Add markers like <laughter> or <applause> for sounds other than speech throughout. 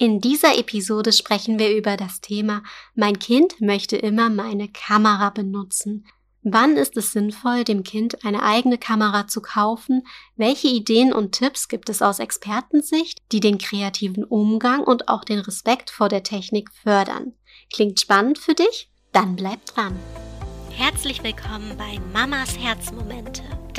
In dieser Episode sprechen wir über das Thema Mein Kind möchte immer meine Kamera benutzen. Wann ist es sinnvoll, dem Kind eine eigene Kamera zu kaufen? Welche Ideen und Tipps gibt es aus Expertensicht, die den kreativen Umgang und auch den Respekt vor der Technik fördern? Klingt spannend für dich? Dann bleib dran. Herzlich willkommen bei Mamas Herzmomente.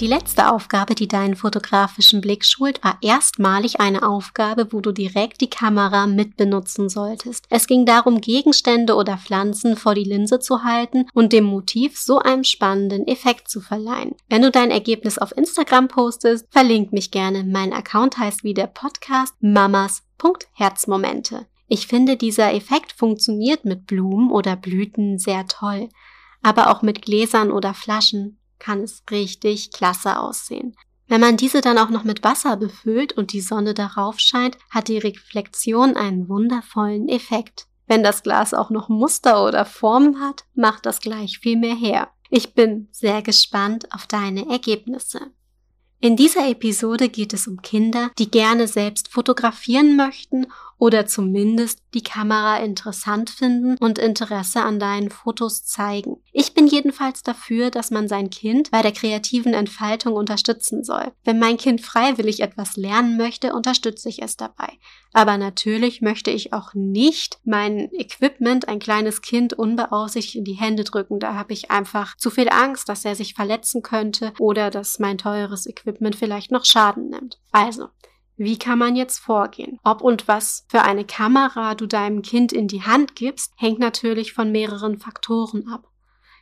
Die letzte Aufgabe, die deinen fotografischen Blick schult, war erstmalig eine Aufgabe, wo du direkt die Kamera mit benutzen solltest. Es ging darum, Gegenstände oder Pflanzen vor die Linse zu halten und dem Motiv so einen spannenden Effekt zu verleihen. Wenn du dein Ergebnis auf Instagram postest, verlink mich gerne. Mein Account heißt wie der Podcast mamas.herzmomente. Ich finde, dieser Effekt funktioniert mit Blumen oder Blüten sehr toll, aber auch mit Gläsern oder Flaschen kann es richtig klasse aussehen. Wenn man diese dann auch noch mit Wasser befüllt und die Sonne darauf scheint, hat die Reflexion einen wundervollen Effekt. Wenn das Glas auch noch Muster oder Formen hat, macht das gleich viel mehr her. Ich bin sehr gespannt auf deine Ergebnisse. In dieser Episode geht es um Kinder, die gerne selbst fotografieren möchten oder zumindest die Kamera interessant finden und Interesse an deinen Fotos zeigen. Ich bin jedenfalls dafür, dass man sein Kind bei der kreativen Entfaltung unterstützen soll. Wenn mein Kind freiwillig etwas lernen möchte, unterstütze ich es dabei. Aber natürlich möchte ich auch nicht mein Equipment ein kleines Kind unbeaufsichtigt in die Hände drücken. Da habe ich einfach zu viel Angst, dass er sich verletzen könnte oder dass mein teures Equipment vielleicht noch Schaden nimmt. Also, wie kann man jetzt vorgehen? Ob und was für eine Kamera du deinem Kind in die Hand gibst, hängt natürlich von mehreren Faktoren ab.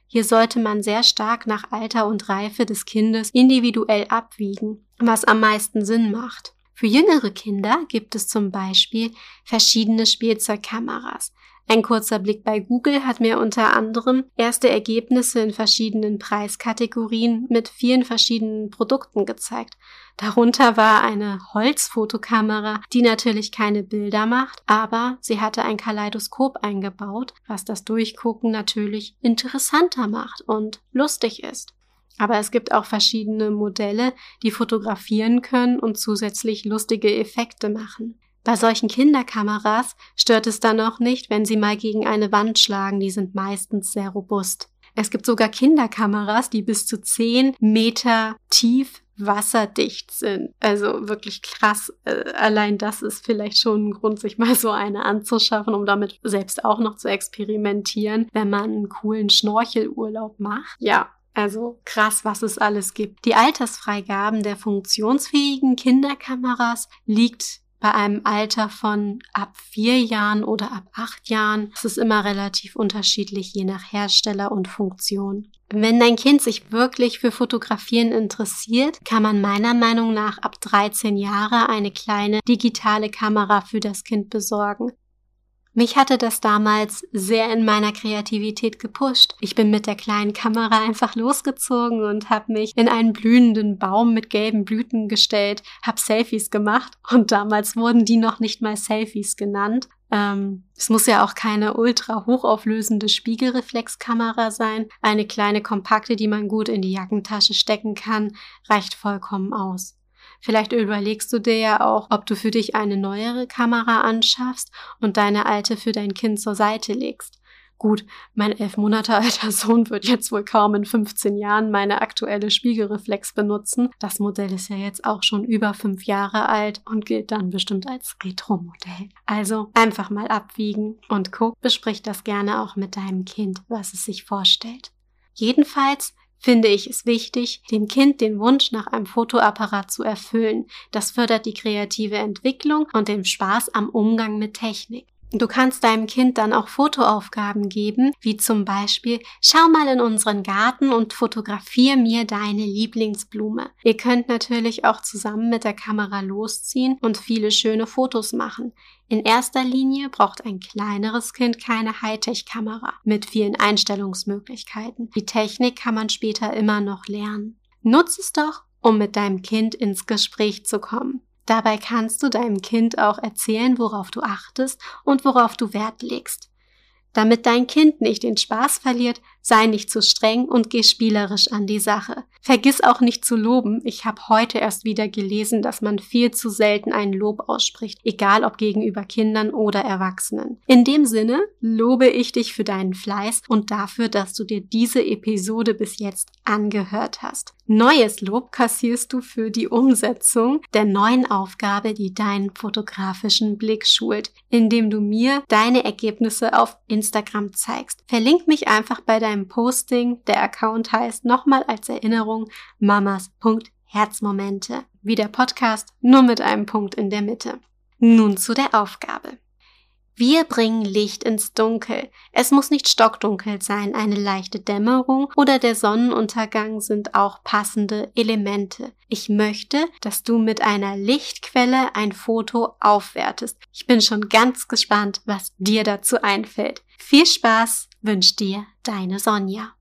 Hier sollte man sehr stark nach Alter und Reife des Kindes individuell abwiegen, was am meisten Sinn macht. Für jüngere Kinder gibt es zum Beispiel verschiedene Spielzeugkameras. Ein kurzer Blick bei Google hat mir unter anderem erste Ergebnisse in verschiedenen Preiskategorien mit vielen verschiedenen Produkten gezeigt. Darunter war eine Holzfotokamera, die natürlich keine Bilder macht, aber sie hatte ein Kaleidoskop eingebaut, was das Durchgucken natürlich interessanter macht und lustig ist. Aber es gibt auch verschiedene Modelle, die fotografieren können und zusätzlich lustige Effekte machen. Bei solchen Kinderkameras stört es dann auch nicht, wenn sie mal gegen eine Wand schlagen, die sind meistens sehr robust. Es gibt sogar Kinderkameras, die bis zu 10 Meter tief wasserdicht sind. Also wirklich krass. Äh, allein das ist vielleicht schon ein Grund, sich mal so eine anzuschaffen, um damit selbst auch noch zu experimentieren, wenn man einen coolen Schnorchelurlaub macht. Ja, also krass, was es alles gibt. Die Altersfreigaben der funktionsfähigen Kinderkameras liegt bei einem Alter von ab vier Jahren oder ab acht Jahren. Es ist immer relativ unterschiedlich, je nach Hersteller und Funktion. Wenn dein Kind sich wirklich für Fotografieren interessiert, kann man meiner Meinung nach ab 13 Jahre eine kleine digitale Kamera für das Kind besorgen. Mich hatte das damals sehr in meiner Kreativität gepusht. Ich bin mit der kleinen Kamera einfach losgezogen und habe mich in einen blühenden Baum mit gelben Blüten gestellt, habe Selfies gemacht und damals wurden die noch nicht mal Selfies genannt. Ähm, es muss ja auch keine ultra hochauflösende Spiegelreflexkamera sein. Eine kleine kompakte, die man gut in die Jackentasche stecken kann, reicht vollkommen aus. Vielleicht überlegst du dir ja auch, ob du für dich eine neuere Kamera anschaffst und deine alte für dein Kind zur Seite legst. Gut, mein elf Monate alter <laughs> Sohn wird jetzt wohl kaum in 15 Jahren meine aktuelle Spiegelreflex benutzen. Das Modell ist ja jetzt auch schon über fünf Jahre alt und gilt dann bestimmt als Retro-Modell. Also einfach mal abwiegen und guck, besprich das gerne auch mit deinem Kind, was es sich vorstellt. Jedenfalls finde ich es wichtig, dem Kind den Wunsch nach einem Fotoapparat zu erfüllen. Das fördert die kreative Entwicklung und den Spaß am Umgang mit Technik. Du kannst deinem Kind dann auch Fotoaufgaben geben, wie zum Beispiel, schau mal in unseren Garten und fotografier mir deine Lieblingsblume. Ihr könnt natürlich auch zusammen mit der Kamera losziehen und viele schöne Fotos machen. In erster Linie braucht ein kleineres Kind keine Hightech-Kamera mit vielen Einstellungsmöglichkeiten. Die Technik kann man später immer noch lernen. Nutz es doch, um mit deinem Kind ins Gespräch zu kommen. Dabei kannst du deinem Kind auch erzählen, worauf du achtest und worauf du Wert legst. Damit dein Kind nicht den Spaß verliert, sei nicht zu streng und geh spielerisch an die Sache. Vergiss auch nicht zu loben. Ich habe heute erst wieder gelesen, dass man viel zu selten ein Lob ausspricht, egal ob gegenüber Kindern oder Erwachsenen. In dem Sinne lobe ich dich für deinen Fleiß und dafür, dass du dir diese Episode bis jetzt angehört hast. Neues Lob kassierst du für die Umsetzung der neuen Aufgabe, die deinen fotografischen Blick schult, indem du mir deine Ergebnisse auf Instagram zeigst. Verlink mich einfach bei deinem Posting. Der Account heißt nochmal als Erinnerung mamas.herzmomente. Wie der Podcast, nur mit einem Punkt in der Mitte. Nun zu der Aufgabe. Wir bringen Licht ins Dunkel. Es muss nicht stockdunkel sein, eine leichte Dämmerung oder der Sonnenuntergang sind auch passende Elemente. Ich möchte, dass du mit einer Lichtquelle ein Foto aufwertest. Ich bin schon ganz gespannt, was dir dazu einfällt. Viel Spaß wünscht dir deine Sonja.